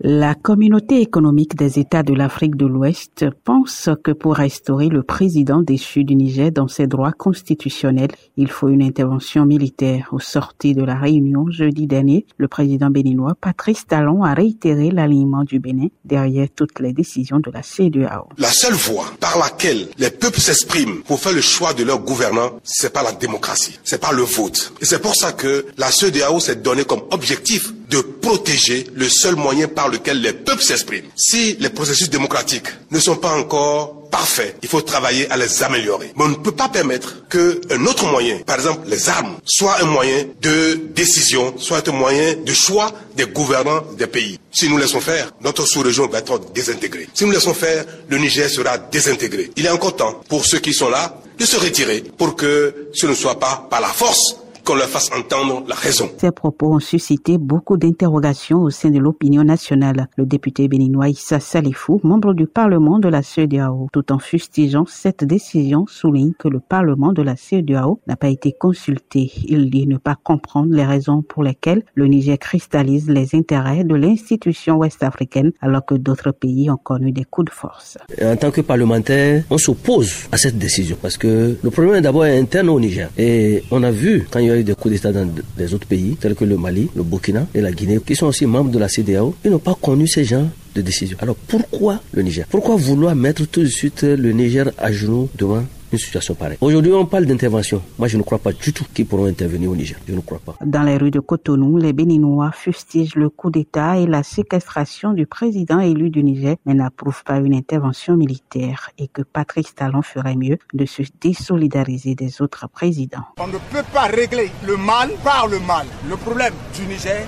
La communauté économique des États de l'Afrique de l'Ouest pense que pour restaurer le président déchu du Niger dans ses droits constitutionnels, il faut une intervention militaire. Au sorti de la réunion jeudi dernier, le président béninois Patrice Talon a réitéré l'alignement du Bénin derrière toutes les décisions de la CEDEAO. La seule voie par laquelle les peuples s'expriment pour faire le choix de leur gouvernant, c'est pas la démocratie, c'est pas le vote. Et c'est pour ça que la CEDEAO s'est donné comme objectif de protéger le seul moyen par lequel les peuples s'expriment. Si les processus démocratiques ne sont pas encore parfaits, il faut travailler à les améliorer. Mais on ne peut pas permettre qu'un autre moyen, par exemple les armes, soit un moyen de décision, soit un moyen de choix des gouvernants des pays. Si nous laissons faire, notre sous-région va être désintégrée. Si nous laissons faire, le Niger sera désintégré. Il est encore temps pour ceux qui sont là de se retirer pour que ce ne soit pas par la force qu'on leur fasse entendre la raison. Ces propos ont suscité beaucoup d'interrogations au sein de l'opinion nationale. Le député béninois Issa Salifou, membre du Parlement de la CEDEAO, tout en fustigeant cette décision, souligne que le Parlement de la CEDEAO n'a pas été consulté. Il dit ne pas comprendre les raisons pour lesquelles le Niger cristallise les intérêts de l'institution ouest-africaine alors que d'autres pays ont connu des coups de force. En tant que parlementaire, on s'oppose à cette décision parce que le problème est d'abord interne au Niger. Et on a vu quand il y a des coups d'État dans des autres pays, tels que le Mali, le Burkina et la Guinée, qui sont aussi membres de la CDAO, ils n'ont pas connu ces gens de décision. Alors pourquoi le Niger? Pourquoi vouloir mettre tout de suite le Niger à genoux devant une situation pareille. Aujourd'hui, on parle d'intervention. Moi, je ne crois pas du tout qu'ils pourront intervenir au Niger. Je ne crois pas. Dans les rues de Cotonou, les Béninois fustigent le coup d'État et la séquestration du président élu du Niger, mais n'approuvent pas une intervention militaire et que Patrice Talon ferait mieux de se désolidariser des autres présidents. On ne peut pas régler le mal par le mal. Le problème du Niger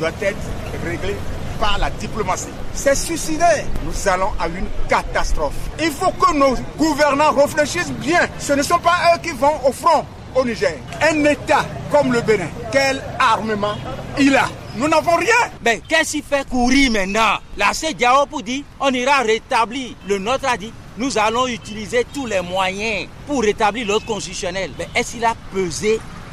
doit être réglé par la diplomatie. C'est suicidaire. Nous allons à une catastrophe. Il faut que nos gouvernants réfléchissent bien. Ce ne sont pas eux qui vont au front au Niger. Un État comme le Bénin, quel armement il a Nous n'avons rien. Mais qu'est-ce qu'il fait courir maintenant? La CDAO pour dire on ira rétablir. Le nôtre a dit nous allons utiliser tous les moyens pour rétablir l'ordre constitutionnel. Mais est-ce qu'il a pesé